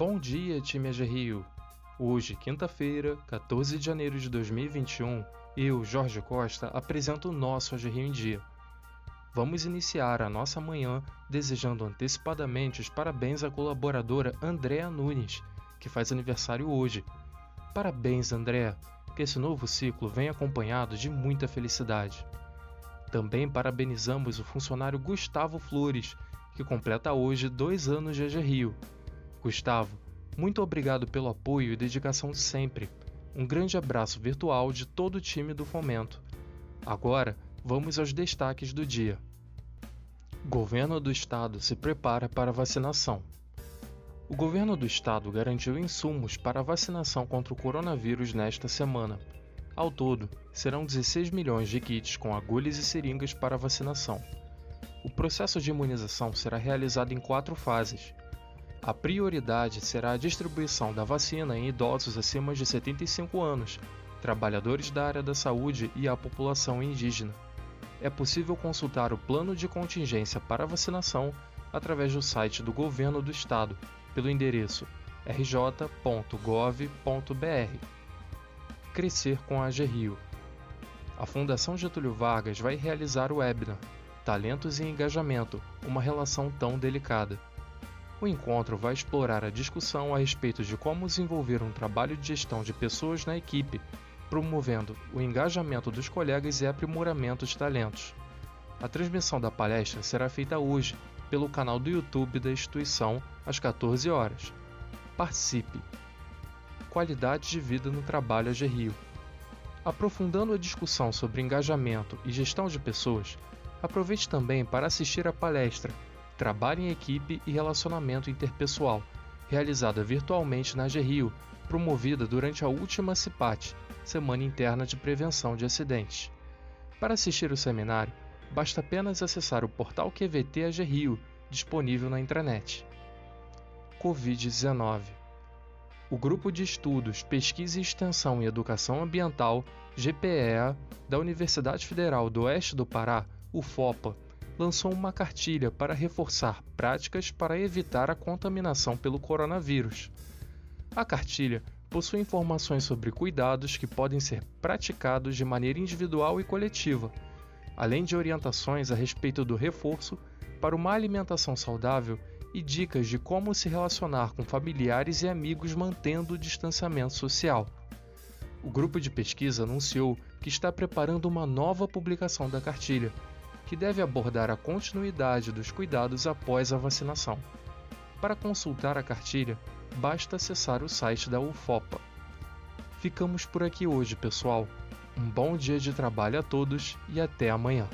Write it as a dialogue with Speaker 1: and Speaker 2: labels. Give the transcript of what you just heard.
Speaker 1: Bom dia, time AG Rio! Hoje, quinta-feira, 14 de janeiro de 2021, eu, Jorge Costa, apresento o nosso AG Rio em Dia. Vamos iniciar a nossa manhã desejando antecipadamente os parabéns à colaboradora Andréa Nunes, que faz aniversário hoje. Parabéns, Andréa! Que esse novo ciclo venha acompanhado de muita felicidade. Também parabenizamos o funcionário Gustavo Flores, que completa hoje dois anos de AG Rio. Gustavo, muito obrigado pelo apoio e dedicação de sempre. Um grande abraço virtual de todo o time do Fomento. Agora, vamos aos destaques do dia. Governo do Estado se prepara para vacinação. O governo do estado garantiu insumos para a vacinação contra o coronavírus nesta semana. Ao todo, serão 16 milhões de kits com agulhas e seringas para vacinação. O processo de imunização será realizado em quatro fases. A prioridade será a distribuição da vacina em idosos acima de 75 anos, trabalhadores da área da saúde e a população indígena. É possível consultar o plano de contingência para vacinação através do site do Governo do Estado, pelo endereço rj.gov.br. Crescer com a Rio. A Fundação Getúlio Vargas vai realizar o webinar Talentos e Engajamento, uma relação tão delicada. O encontro vai explorar a discussão a respeito de como desenvolver um trabalho de gestão de pessoas na equipe, promovendo o engajamento dos colegas e aprimoramento de talentos. A transmissão da palestra será feita hoje pelo canal do YouTube da instituição às 14 horas. Participe! Qualidade de vida no trabalho AG Rio. Aprofundando a discussão sobre engajamento e gestão de pessoas, aproveite também para assistir à palestra Trabalho em Equipe e Relacionamento Interpessoal, realizada virtualmente na GRIO, promovida durante a última CIPAT, Semana Interna de Prevenção de Acidentes. Para assistir o seminário, basta apenas acessar o portal QVT AG Rio, disponível na intranet. Covid-19 O Grupo de Estudos, Pesquisa e Extensão em Educação Ambiental, GPEA, da Universidade Federal do Oeste do Pará, UFOPA, lançou uma cartilha para reforçar práticas para evitar a contaminação pelo coronavírus. A cartilha possui informações sobre cuidados que podem ser praticados de maneira individual e coletiva, além de orientações a respeito do reforço para uma alimentação saudável e dicas de como se relacionar com familiares e amigos mantendo o distanciamento social. O grupo de pesquisa anunciou que está preparando uma nova publicação da cartilha, que deve abordar a continuidade dos cuidados após a vacinação. Para consultar a cartilha, basta acessar o site da UFOPA. Ficamos por aqui hoje, pessoal. Um bom dia de trabalho a todos e até amanhã.